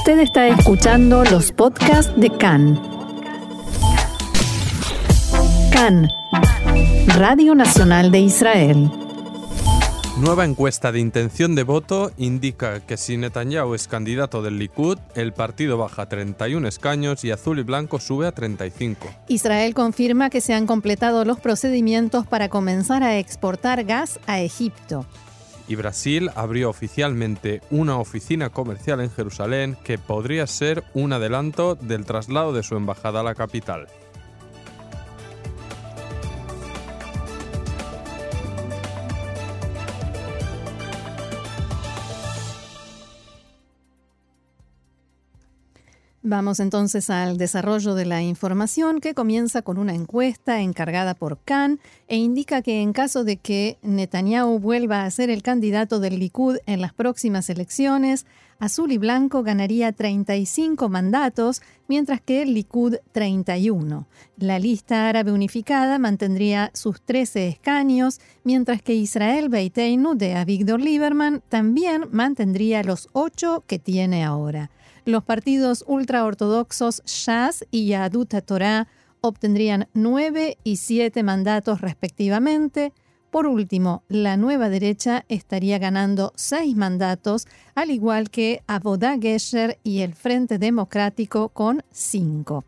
Usted está escuchando los podcasts de CAN. CAN, Radio Nacional de Israel. Nueva encuesta de intención de voto indica que si Netanyahu es candidato del Likud, el partido baja 31 escaños y azul y blanco sube a 35. Israel confirma que se han completado los procedimientos para comenzar a exportar gas a Egipto. Y Brasil abrió oficialmente una oficina comercial en Jerusalén que podría ser un adelanto del traslado de su embajada a la capital. Vamos entonces al desarrollo de la información que comienza con una encuesta encargada por Khan e indica que en caso de que Netanyahu vuelva a ser el candidato del Likud en las próximas elecciones, Azul y Blanco ganaría 35 mandatos, mientras que el Likud 31. La lista árabe unificada mantendría sus 13 escaños, mientras que Israel Beiteinu de Avigdor Lieberman también mantendría los 8 que tiene ahora. Los partidos ultraortodoxos Shas y Yahadut Torah obtendrían nueve y siete mandatos respectivamente. Por último, la nueva derecha estaría ganando seis mandatos, al igual que Avodah Gesher y el Frente Democrático con cinco.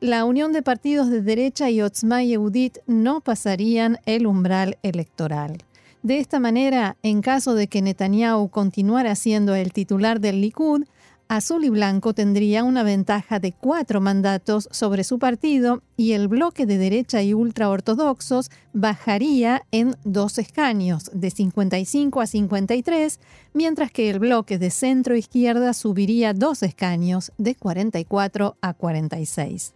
La unión de partidos de derecha y Otzma Yehudit no pasarían el umbral electoral. De esta manera, en caso de que Netanyahu continuara siendo el titular del Likud, Azul y Blanco tendría una ventaja de cuatro mandatos sobre su partido y el bloque de derecha y ultraortodoxos bajaría en dos escaños, de 55 a 53, mientras que el bloque de centro izquierda subiría dos escaños, de 44 a 46.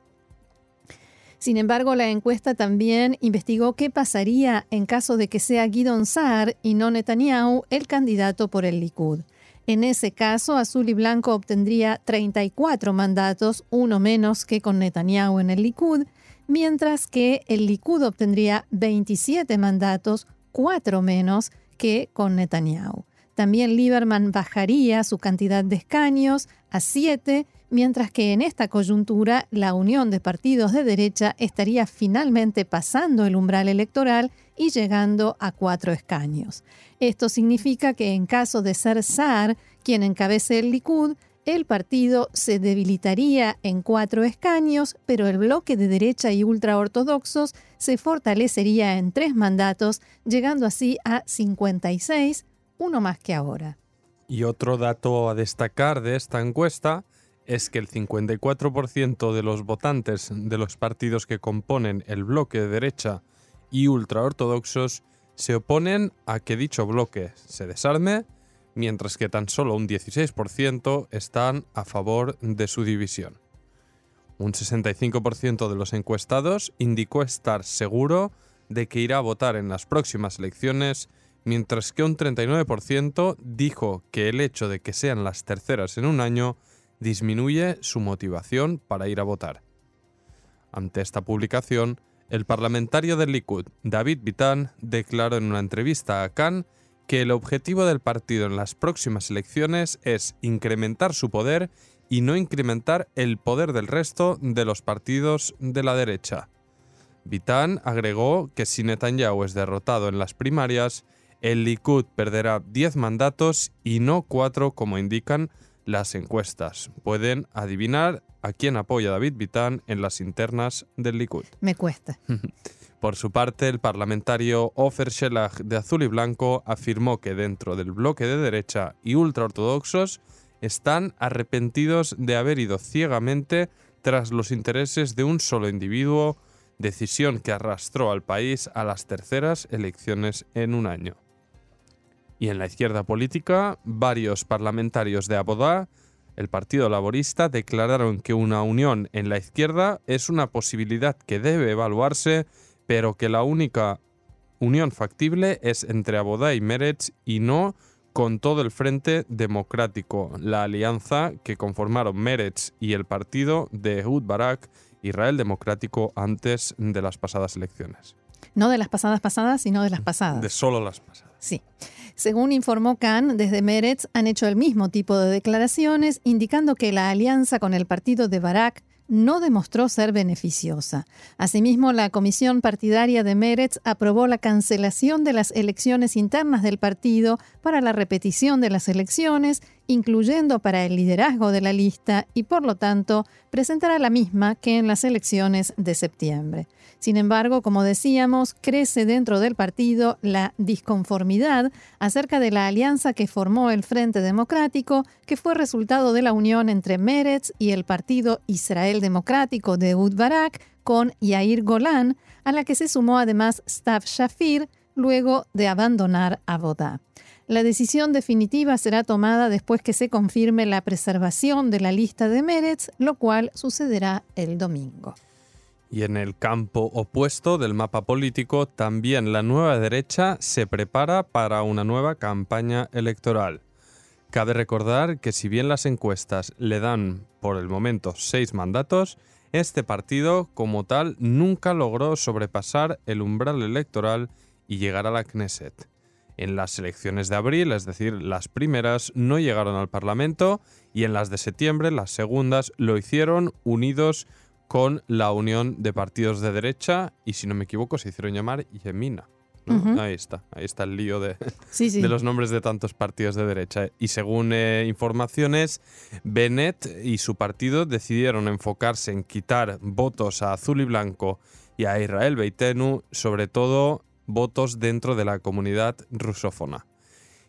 Sin embargo, la encuesta también investigó qué pasaría en caso de que sea Guidon Saar y no Netanyahu el candidato por el Likud. En ese caso, Azul y Blanco obtendría 34 mandatos, uno menos que con Netanyahu en el Likud, mientras que el Likud obtendría 27 mandatos, cuatro menos que con Netanyahu. También Lieberman bajaría su cantidad de escaños a 7, mientras que en esta coyuntura la unión de partidos de derecha estaría finalmente pasando el umbral electoral y llegando a cuatro escaños. Esto significa que en caso de ser Saar quien encabece el Likud, el partido se debilitaría en cuatro escaños, pero el bloque de derecha y ultraortodoxos se fortalecería en tres mandatos, llegando así a 56, uno más que ahora. Y otro dato a destacar de esta encuesta es que el 54% de los votantes de los partidos que componen el bloque de derecha y ultraortodoxos se oponen a que dicho bloque se desarme, mientras que tan solo un 16% están a favor de su división. Un 65% de los encuestados indicó estar seguro de que irá a votar en las próximas elecciones, mientras que un 39% dijo que el hecho de que sean las terceras en un año disminuye su motivación para ir a votar. Ante esta publicación, el parlamentario del Likud, David Bitan, declaró en una entrevista a Khan que el objetivo del partido en las próximas elecciones es incrementar su poder y no incrementar el poder del resto de los partidos de la derecha. Bitan agregó que si Netanyahu es derrotado en las primarias, el Likud perderá 10 mandatos y no 4 como indican las encuestas. Pueden adivinar a quién apoya David Vitán en las internas del Likud. Me cuesta. Por su parte, el parlamentario Ofer Shelah de Azul y Blanco afirmó que dentro del bloque de derecha y ultraortodoxos están arrepentidos de haber ido ciegamente tras los intereses de un solo individuo, decisión que arrastró al país a las terceras elecciones en un año. Y en la izquierda política, varios parlamentarios de Abodá el Partido Laborista declararon que una unión en la izquierda es una posibilidad que debe evaluarse, pero que la única unión factible es entre Abodá y Meretz y no con todo el Frente Democrático, la alianza que conformaron Meretz y el partido de Ehud Barak, Israel Democrático, antes de las pasadas elecciones. No de las pasadas pasadas, sino de las pasadas. De solo las pasadas. Sí. Según informó Khan, desde Meretz han hecho el mismo tipo de declaraciones, indicando que la alianza con el partido de Barak no demostró ser beneficiosa. Asimismo, la comisión partidaria de Meretz aprobó la cancelación de las elecciones internas del partido para la repetición de las elecciones, incluyendo para el liderazgo de la lista, y por lo tanto presentará la misma que en las elecciones de septiembre. Sin embargo, como decíamos, crece dentro del partido la disconformidad acerca de la alianza que formó el Frente Democrático, que fue resultado de la unión entre Meretz y el Partido Israel Democrático de Ud Barak con Yair Golan, a la que se sumó además Stav Shafir luego de abandonar Abodá. La decisión definitiva será tomada después que se confirme la preservación de la lista de Meretz, lo cual sucederá el domingo. Y en el campo opuesto del mapa político, también la nueva derecha se prepara para una nueva campaña electoral. Cabe recordar que si bien las encuestas le dan por el momento seis mandatos, este partido como tal nunca logró sobrepasar el umbral electoral y llegar a la Knesset. En las elecciones de abril, es decir, las primeras, no llegaron al Parlamento y en las de septiembre, las segundas, lo hicieron unidos con la unión de partidos de derecha y si no me equivoco se hicieron llamar Yemina. Ahí está, ahí está el lío de, de, los nombres de tantos partidos de derecha. Y según eh, informaciones, Bennett y su partido decidieron enfocarse en quitar votos a Azul y Blanco y a Israel Beitenu, sobre todo votos dentro de la comunidad rusófona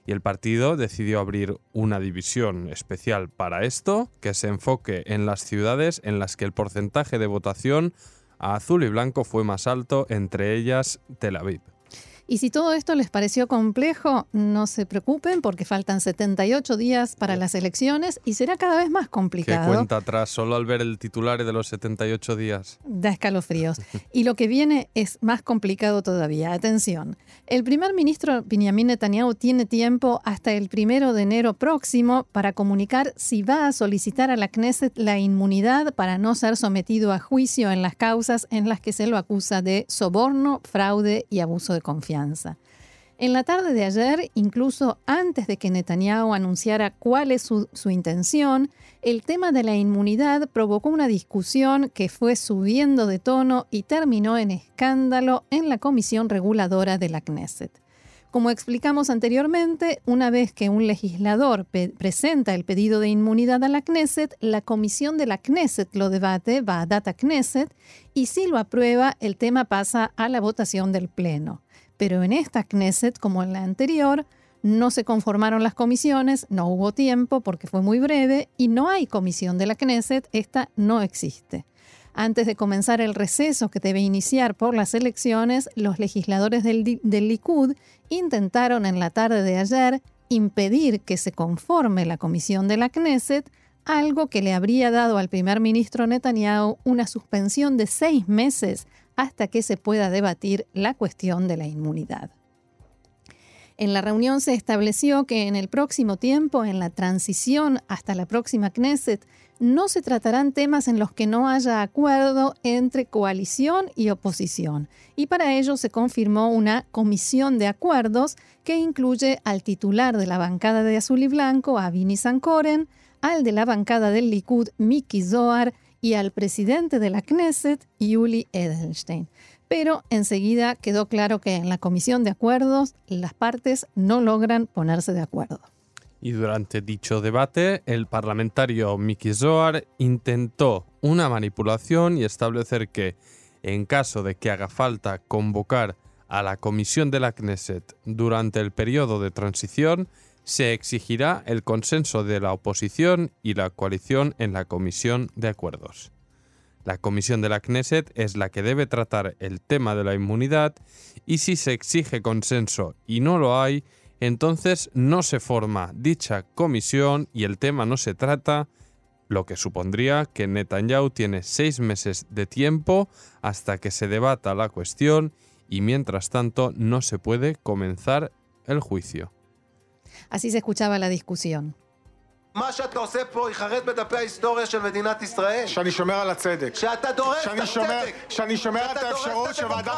y el partido decidió abrir una división especial para esto, que se enfoque en las ciudades en las que el porcentaje de votación a azul y blanco fue más alto, entre ellas Tel Aviv. Y si todo esto les pareció complejo, no se preocupen porque faltan 78 días para las elecciones y será cada vez más complicado. ¿Qué cuenta atrás solo al ver el titular de los 78 días? Da escalofríos. y lo que viene es más complicado todavía. Atención. El primer ministro Benjamin Netanyahu tiene tiempo hasta el primero de enero próximo para comunicar si va a solicitar a la Knesset la inmunidad para no ser sometido a juicio en las causas en las que se lo acusa de soborno, fraude y abuso de confianza. En la tarde de ayer, incluso antes de que Netanyahu anunciara cuál es su, su, intención, el tema de la inmunidad provocó una discusión que fue subiendo de tono y terminó en escándalo en la comisión reguladora de la Knesset. Como explicamos anteriormente, una vez que un legislador presenta el pedido de inmunidad a la Knesset, la comisión de la Knesset lo debate, va a Data Knesset, y si lo aprueba, el tema pasa a la votación del Pleno. Pero en esta Knesset, como en la anterior, no se conformaron las comisiones, no hubo tiempo porque fue muy breve y no hay comisión de la Knesset, esta no existe. Antes de comenzar el receso que debe iniciar por las elecciones, los legisladores del, Likud intentaron en la tarde de ayer impedir que se conforme la comisión de la Knesset, algo que le habría dado al primer ministro Netanyahu una suspensión de seis meses hasta que se pueda debatir la cuestión de la inmunidad. En la reunión se estableció que en el próximo tiempo, en la transición hasta la próxima Knesset, no se tratarán temas en los que no haya acuerdo entre coalición y oposición. Y para ello se confirmó una comisión de acuerdos que incluye al titular de la bancada de Azul y Blanco, Avini Sankoren, al de la bancada del Likud, Miki Zohar, y al presidente de la Knesset, Yuli Edelstein. Pero enseguida quedó claro que en la comisión de acuerdos las partes no logran ponerse de acuerdo. Y durante dicho debate, el parlamentario Miki Zohar intentó una manipulación y establecer que, en caso de que haga falta convocar a la comisión de la Knesset durante el periodo de transición, se exigirá el consenso de la oposición y la coalición en la comisión de acuerdos. La comisión de la Knesset es la que debe tratar el tema de la inmunidad y si se exige consenso y no lo hay, entonces no se forma dicha comisión y el tema no se trata, lo que supondría que Netanyahu tiene seis meses de tiempo hasta que se debata la cuestión y mientras tanto no se puede comenzar el juicio. Así se escuchaba la discusión.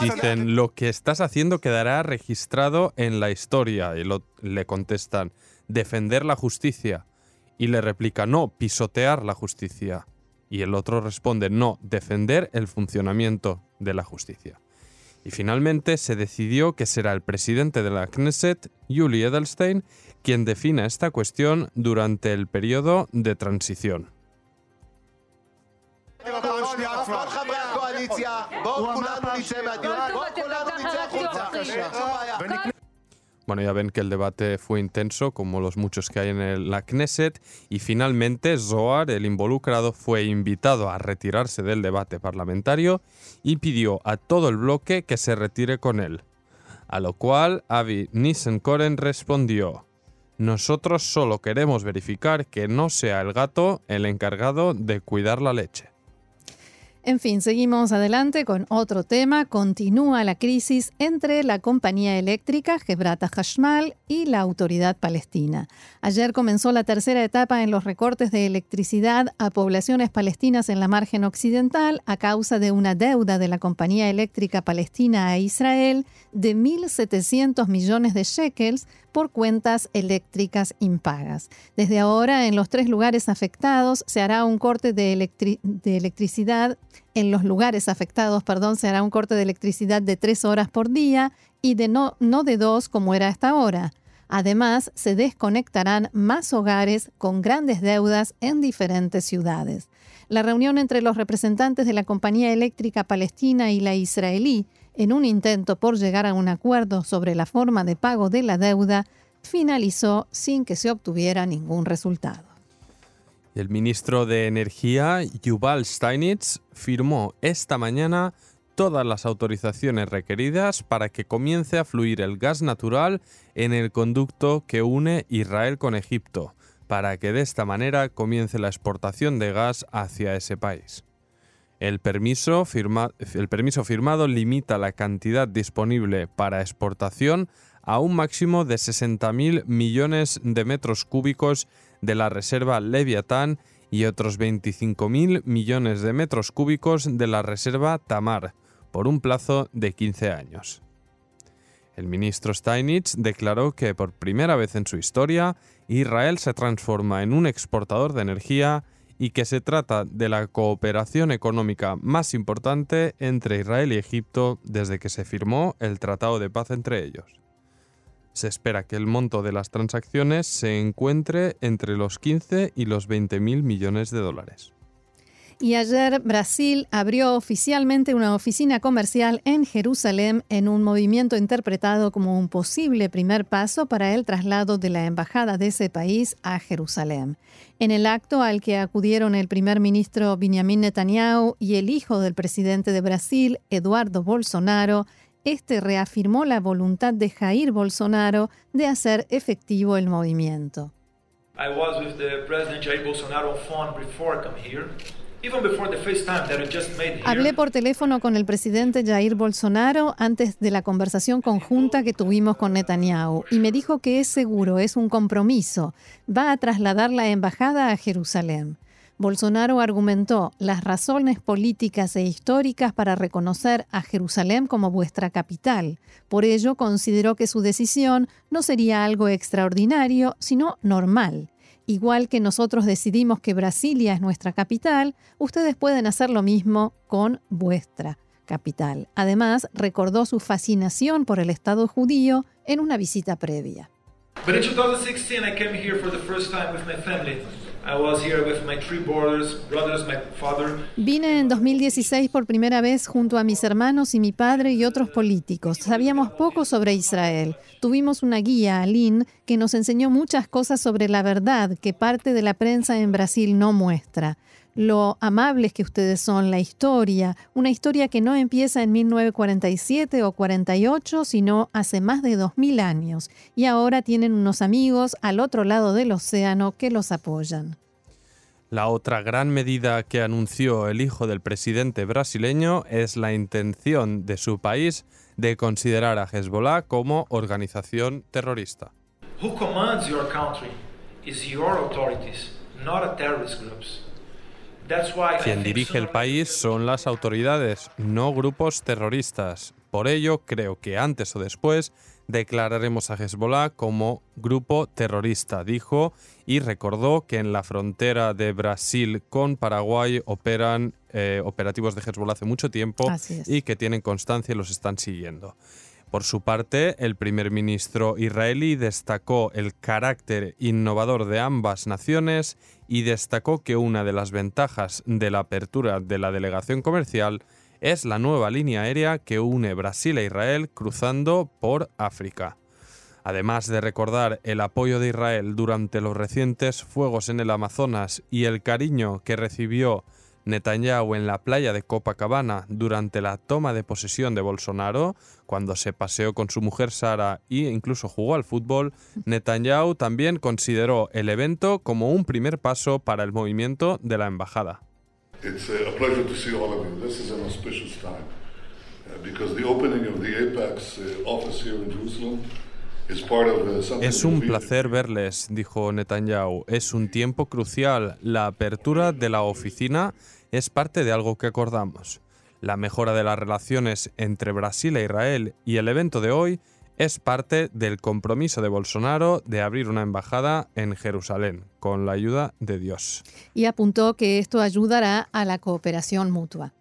Dicen, lo que estás haciendo quedará registrado en la historia. Y le contestan, defender la justicia. Y le replica, no, pisotear la justicia. Y el otro responde, no, defender el funcionamiento de la justicia. Y finalmente se decidió que será el presidente de la Knesset, Yuli Edelstein, quien defina esta cuestión durante el periodo de transición. Bueno, ya ven que el debate fue intenso, como los muchos que hay en la Knesset, y finalmente Zohar, el involucrado, fue invitado a retirarse del debate parlamentario y pidió a todo el bloque que se retire con él. A lo cual Avi Nissenkoren respondió: Nosotros solo queremos verificar que no sea el gato el encargado de cuidar la leche. En fin, seguimos adelante con otro tema. Continúa la crisis entre la compañía eléctrica Hebrata Hashmal y la autoridad palestina. Ayer comenzó la tercera etapa en los recortes de electricidad a poblaciones palestinas en la margen occidental a causa de una deuda de la compañía eléctrica palestina a Israel de 1.700 millones de shekels por cuentas eléctricas impagas. Desde ahora, en los tres lugares afectados se hará un corte de, electricidad. En los lugares afectados, perdón, se hará un corte de electricidad de tres horas por día y de no, no de dos como era hasta ahora. Además, se desconectarán más hogares con grandes deudas en diferentes ciudades. La reunión entre los representantes de la compañía eléctrica palestina y la israelí en un intento por llegar a un acuerdo sobre la forma de pago de la deuda, finalizó sin que se obtuviera ningún resultado. El ministro de Energía, Yuval Steinitz, firmó esta mañana todas las autorizaciones requeridas para que comience a fluir el gas natural en el conducto que une Israel con Egipto, para que de esta manera comience la exportación de gas hacia ese país. El permiso, firmado limita la cantidad disponible para exportación a un máximo de 60.000 millones de metros cúbicos de la reserva Leviatán y otros 25.000 millones de metros cúbicos de la reserva Tamar, por un plazo de 15 años. El ministro Steinitz declaró que por primera vez en su historia, Israel se transforma en un exportador de energía y que se trata de la cooperación económica más importante entre Israel y Egipto desde que se firmó el Tratado de Paz entre ellos. Se espera que el monto de las transacciones se encuentre entre los 15 y los 20 mil millones de dólares. Y ayer Brasil abrió oficialmente una oficina comercial en Jerusalén en un movimiento interpretado como un posible primer paso para el traslado de la embajada de ese país a Jerusalén. En el acto al que acudieron el primer ministro Benjamin Netanyahu y el hijo del presidente de Brasil, Eduardo Bolsonaro, este reafirmó la voluntad de Jair Bolsonaro de hacer efectivo el movimiento. I was with the President Jair Bolsonaro on phone before I come here. Hablé por teléfono con el presidente Jair Bolsonaro antes de la conversación conjunta que tuvimos con Netanyahu y me dijo que es seguro, es un compromiso. Va a trasladar la embajada a Jerusalén. Bolsonaro argumentó las razones políticas e históricas para reconocer a Jerusalén como vuestra capital. Por ello, consideró que su decisión no sería algo extraordinario, sino normal. Igual que nosotros decidimos que Brasilia es nuestra capital, ustedes pueden hacer lo mismo con vuestra capital. Además, recordó su fascinación por el Estado judío en una visita previa. Vine en 2016 por primera vez junto a mis hermanos y mi padre y otros políticos. Sabíamos poco sobre Israel. Tuvimos una guía, Aline, que nos enseñó muchas cosas sobre la verdad que parte de la prensa en Brasil no muestra lo amables que ustedes son, la historia, una historia que no empieza en 1947 o 48, sino hace más de 2000 años, y ahora tienen unos amigos al otro lado del océano que los apoyan. La otra gran medida que anunció el hijo del presidente brasileño es la intención de su país de considerar a Hezbollah como organización terrorista. Who commands your country? Quien dirige el país son las autoridades, no grupos terroristas. Por ello, creo que antes o después declararemos a Hezbollah como grupo terrorista, dijo, y recordó que en la frontera de Brasil con Paraguay operan eh, operativos de Hezbollah hace mucho tiempo y que tienen constancia y los están siguiendo. Por su parte, el primer ministro israelí destacó el carácter innovador de ambas naciones y destacó que una de las ventajas de la apertura de la delegación comercial es la nueva línea aérea que une Brasil e Israel cruzando por África. Además de recordar el apoyo de Israel durante los recientes fuegos en el Amazonas y el cariño que recibió Netanyahu en la playa de Copacabana durante la toma de posesión de Bolsonaro, cuando se paseó con su mujer Sara e incluso jugó al fútbol, Netanyahu también consideró el evento como un primer paso para el movimiento de la embajada. It's uh, the the Apex uh, office uh, Es un placer verles, dijo Netanyahu. Es un tiempo crucial. La apertura de la oficina es parte de algo que acordamos. La mejora de las relaciones entre Brasil e Israel y el evento de hoy es parte del compromiso de Bolsonaro de abrir una embajada en Jerusalén, con la ayuda de Dios. Y apuntó que esto ayudará a la cooperación mutua.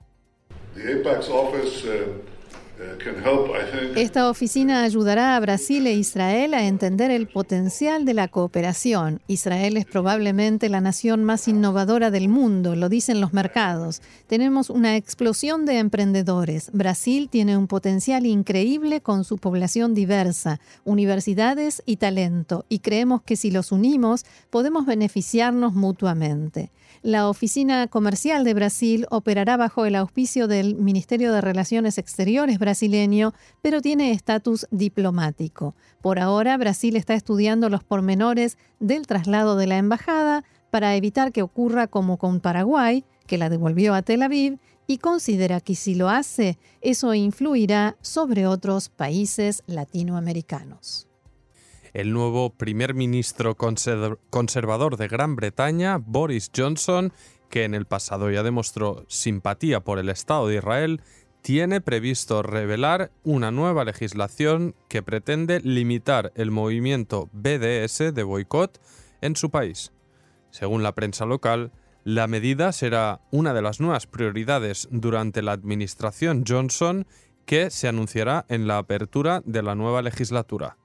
Esta oficina ayudará a Brasil e Israel a entender el potencial de la cooperación. Israel es probablemente la nación más innovadora del mundo, lo dicen los mercados. Tenemos una explosión de emprendedores. Brasil tiene un potencial increíble con su población diversa, universidades y talento, y creemos que si los unimos podemos beneficiarnos mutuamente. La oficina comercial de Brasil operará bajo el auspicio del Ministerio de Relaciones Exteriores brasileño, pero tiene estatus diplomático. Por ahora, Brasil está estudiando los pormenores del traslado de la embajada para evitar que ocurra como con Paraguay, que la devolvió a Tel Aviv, y considera que si lo hace, eso influirá sobre otros países latinoamericanos. El nuevo primer ministro conservador de Gran Bretaña, Boris Johnson, que en el pasado ya demostró simpatía por el Estado de Israel, tiene previsto revelar una nueva legislación que pretende limitar el movimiento BDS de boicot en su país. Según la prensa local, la medida será una de las nuevas prioridades durante la administración Johnson que se anunciará en la apertura de la nueva legislatura.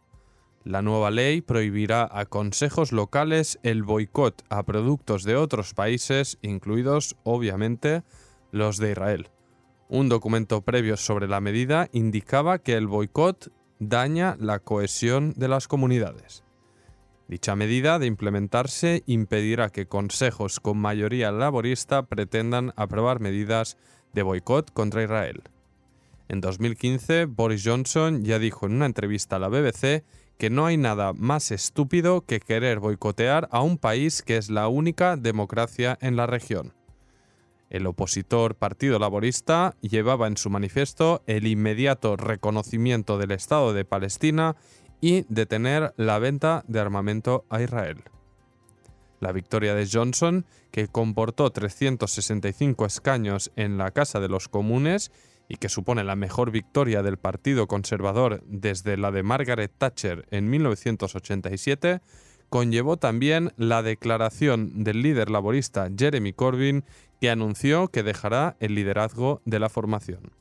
La nueva ley prohibirá a consejos locales el boicot a productos de otros países, incluidos, obviamente, los de Israel. Un documento previo sobre la medida indicaba que el boicot daña la cohesión de las comunidades. Dicha medida, de implementarse, impedirá que consejos con mayoría laborista pretendan aprobar medidas de boicot contra Israel. En 2015, Boris Johnson ya dijo en una entrevista a la BBC que no hay nada más estúpido que querer boicotear a un país que es la única democracia en la región. El opositor Partido Laborista llevaba en su manifiesto el inmediato reconocimiento del Estado de Palestina y detener la venta de armamento a Israel. La victoria de Johnson, que comportó 365 escaños en la Casa de los Comunes y que supone la mejor victoria del Partido Conservador desde la de Margaret Thatcher en 1987, conllevó también la declaración del líder laborista Jeremy Corbyn que anunció que dejará el liderazgo de la formación.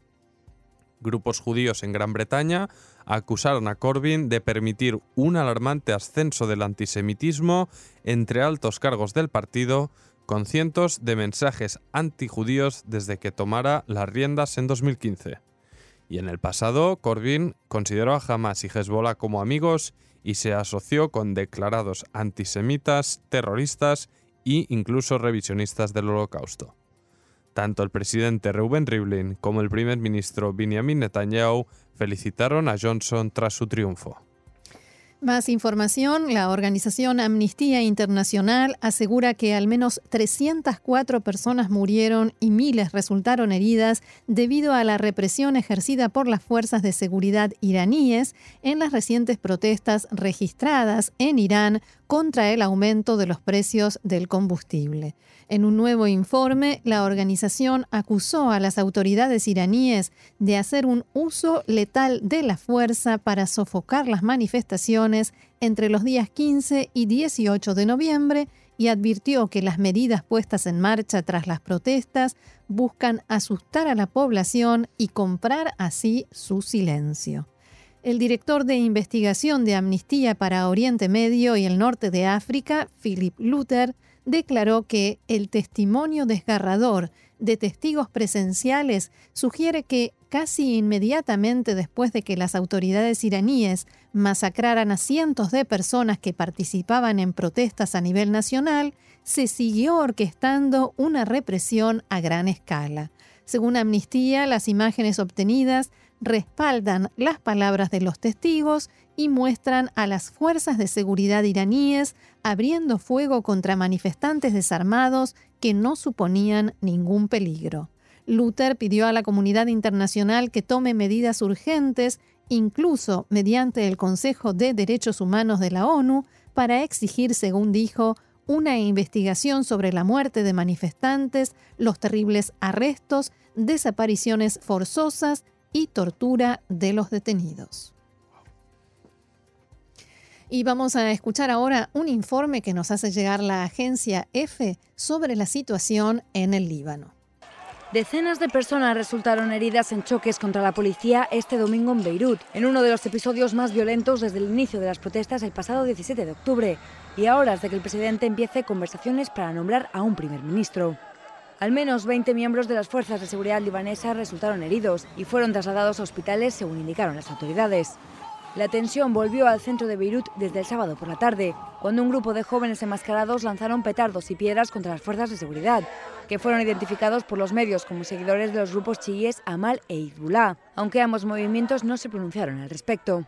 Grupos judíos en Gran Bretaña acusaron a Corbyn de permitir un alarmante ascenso del antisemitismo entre altos cargos del partido con cientos de mensajes antijudíos desde que tomara las riendas en 2015. Y en el pasado, Corbyn consideró a Hamas y Hezbollah como amigos y se asoció con declarados antisemitas, terroristas e incluso revisionistas del Holocausto. Tanto el presidente Reuben Rivlin como el primer ministro Benjamin Netanyahu felicitaron a Johnson tras su triunfo. Más información, la organización Amnistía Internacional asegura que al menos 304 personas murieron y miles resultaron heridas debido a la represión ejercida por las fuerzas de seguridad iraníes en las recientes protestas registradas en Irán contra el aumento de los precios del combustible. En un nuevo informe, la organización acusó a las autoridades iraníes de hacer un uso letal de la fuerza para sofocar las manifestaciones entre los días 15 y 18 de noviembre y advirtió que las medidas puestas en marcha tras las protestas buscan asustar a la población y comprar así su silencio. El director de investigación de Amnistía para Oriente Medio y el Norte de África, Philip Luther, declaró que el testimonio desgarrador de testigos presenciales sugiere que casi inmediatamente después de que las autoridades iraníes masacraran a cientos de personas que participaban en protestas a nivel nacional, se siguió orquestando una represión a gran escala. Según Amnistía, las imágenes obtenidas respaldan las palabras de los testigos y muestran a las fuerzas de seguridad iraníes abriendo fuego contra manifestantes desarmados que no suponían ningún peligro. Luther pidió a la comunidad internacional que tome medidas urgentes, incluso mediante el Consejo de Derechos Humanos de la ONU, para exigir, según dijo, una investigación sobre la muerte de manifestantes, los terribles arrestos, desapariciones forzosas y tortura de los detenidos. Y vamos a escuchar ahora un informe que nos hace llegar la agencia EFE sobre la situación en el Líbano. Decenas de personas resultaron heridas en choques contra la policía este domingo en Beirut, en uno de los episodios más violentos desde el inicio de las protestas el pasado 17 de octubre, y a horas de que el presidente empiece conversaciones para nombrar a un primer ministro. Al menos 20 miembros de las fuerzas de seguridad libanesas resultaron heridos y fueron trasladados a hospitales según indicaron las autoridades. La tensión volvió al centro de Beirut desde el sábado por la tarde, cuando un grupo de jóvenes enmascarados lanzaron petardos y piedras contra las fuerzas de seguridad, que fueron identificados por los medios como seguidores de los grupos chiíes Amal e Hezbollah, aunque ambos movimientos no se pronunciaron al respecto.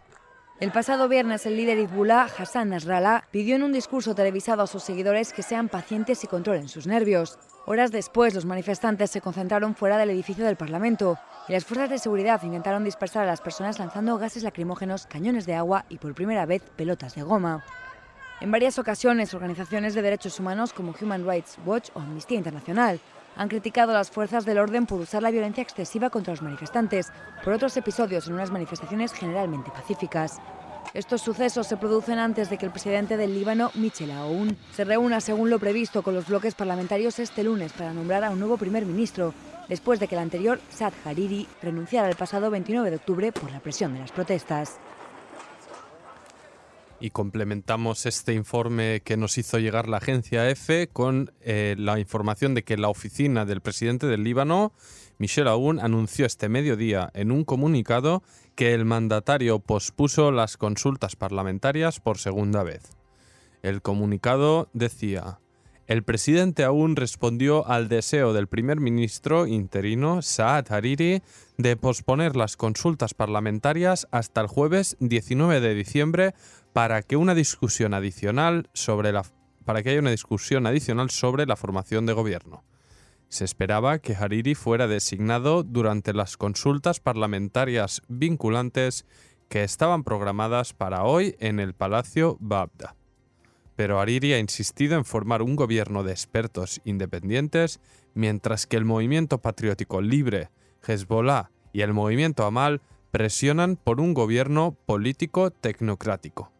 El pasado viernes el líder Hezbollah, Hassan Nasrallah, pidió en un discurso televisado a sus seguidores que sean pacientes y controlen sus nervios. Horas después, los manifestantes se concentraron fuera del edificio del Parlamento y las fuerzas de seguridad intentaron dispersar a las personas lanzando gases lacrimógenos, cañones de agua y por primera vez pelotas de goma. En varias ocasiones, organizaciones de derechos humanos como Human Rights Watch o Amnistía Internacional han criticado a las fuerzas del orden por usar la violencia excesiva contra los manifestantes, por otros episodios en unas manifestaciones generalmente pacíficas. Estos sucesos se producen antes de que el presidente del Líbano, Michel Aoun, se reúna según lo previsto con los bloques parlamentarios este lunes para nombrar a un nuevo primer ministro, después de que el anterior, Saad Hariri, renunciara el pasado 29 de octubre por la presión de las protestas. Y complementamos este informe que nos hizo llegar la agencia EFE con eh, la información de que la oficina del presidente del Líbano, Michel Aoun, anunció este mediodía en un comunicado que el mandatario pospuso las consultas parlamentarias por segunda vez. El comunicado decía, el presidente aún respondió al deseo del primer ministro interino Saad Hariri de posponer las consultas parlamentarias hasta el jueves 19 de diciembre para que haya una discusión adicional sobre la formación de gobierno. Se esperaba que Hariri fuera designado durante las consultas parlamentarias vinculantes que estaban programadas para hoy en el Palacio Babda. Pero Hariri ha insistido en formar un gobierno de expertos independientes, mientras que el movimiento patriótico libre, Hezbollah y el movimiento Amal presionan por un gobierno político tecnocrático.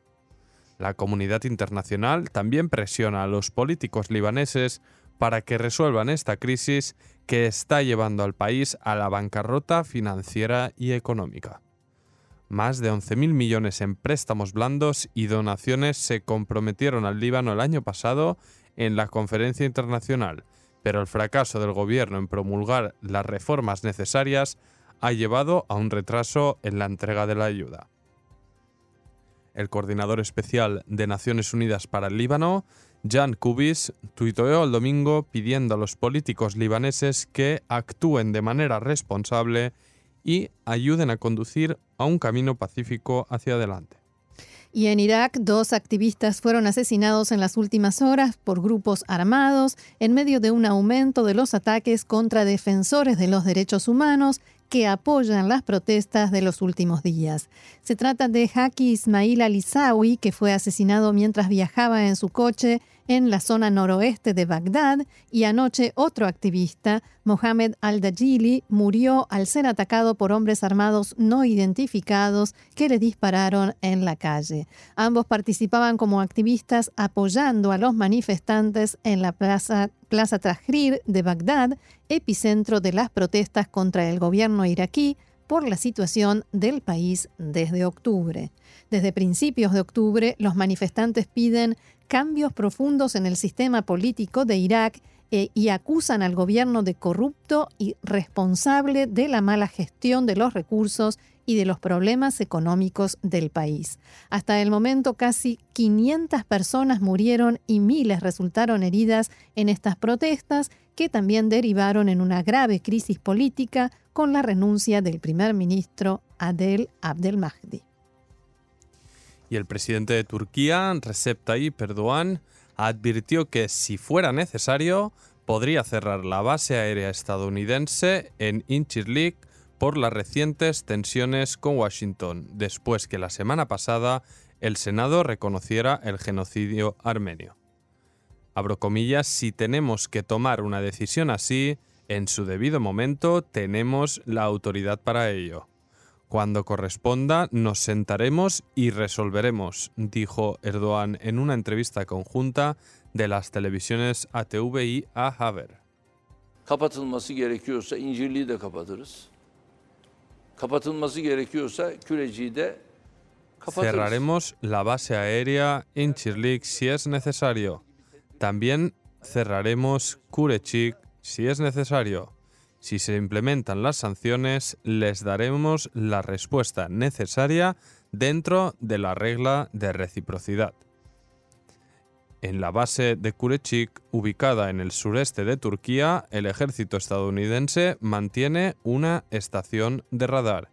La comunidad internacional también presiona a los políticos libaneses para que resuelvan esta crisis que está llevando al país a la bancarrota financiera y económica. Más de 11.000 millones en préstamos blandos y donaciones se comprometieron al Líbano el año pasado en la conferencia internacional, pero el fracaso del gobierno en promulgar las reformas necesarias ha llevado a un retraso en la entrega de la ayuda el coordinador especial de Naciones Unidas para el Líbano, Jan Kubis, tuiteó el domingo pidiendo a los políticos libaneses que actúen de manera responsable y ayuden a conducir a un camino pacífico hacia adelante. Y en Irak, dos activistas fueron asesinados en las últimas horas por grupos armados en medio de un aumento de los ataques contra defensores de los derechos humanos que apoyan las protestas de los últimos días. Se trata de Haki Ismail Alisawi, que fue asesinado mientras viajaba en su coche en la zona noroeste de Bagdad y anoche otro activista, Mohamed al-Dajili, murió al ser atacado por hombres armados no identificados que le dispararon en la calle. Ambos participaban como activistas apoyando a los manifestantes en la plaza, plaza Tahrir de Bagdad, epicentro de las protestas contra el gobierno iraquí por la situación del país desde octubre. Desde principios de octubre, los manifestantes piden cambios profundos en el sistema político de Irak eh, y acusan al gobierno de corrupto y responsable de la mala gestión de los recursos y de los problemas económicos del país. Hasta el momento casi 500 personas murieron y miles resultaron heridas en estas protestas que también derivaron en una grave crisis política con la renuncia del primer ministro Adel Abdelmahdi. Y el presidente de Turquía, Recep Tayyip Erdogan, advirtió que si fuera necesario podría cerrar la base aérea estadounidense en Incirlik por las recientes tensiones con Washington, después que la semana pasada el Senado reconociera el genocidio armenio. Abro comillas, si tenemos que tomar una decisión así, en su debido momento tenemos la autoridad para ello. Cuando corresponda, nos sentaremos y resolveremos, dijo Erdogan en una entrevista conjunta de las televisiones ATV y A Haber. Kapatılması gerekiyorsa İncirliği de kapatırız. Kapatılması gerekiyorsa Küreci'yi de kapatırız. Cerraremos la base aérea en Chirlik si es necesario. También cerraremos Kurecik si es necesario. Si se implementan las sanciones, les daremos la respuesta necesaria dentro de la regla de reciprocidad. En la base de Kurechik, ubicada en el sureste de Turquía, el ejército estadounidense mantiene una estación de radar.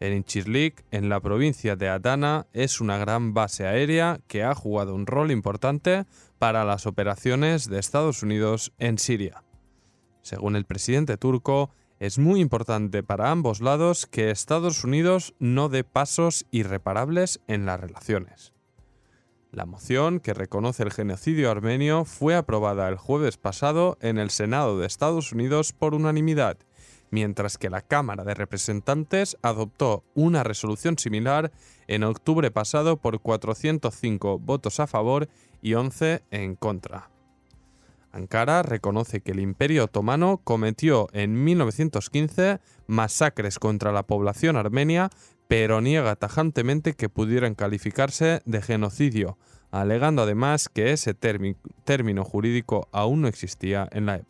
En Incirlik, en la provincia de Adana, es una gran base aérea que ha jugado un rol importante para las operaciones de Estados Unidos en Siria. Según el presidente turco, es muy importante para ambos lados que Estados Unidos no dé pasos irreparables en las relaciones. La moción que reconoce el genocidio armenio fue aprobada el jueves pasado en el Senado de Estados Unidos por unanimidad, mientras que la Cámara de Representantes adoptó una resolución similar en octubre pasado por 405 votos a favor y 11 en contra. Ankara reconoce que el Imperio Otomano cometió en 1915 masacres contra la población armenia, pero niega tajantemente que pudieran calificarse de genocidio, alegando además que ese término jurídico aún no existía en la época.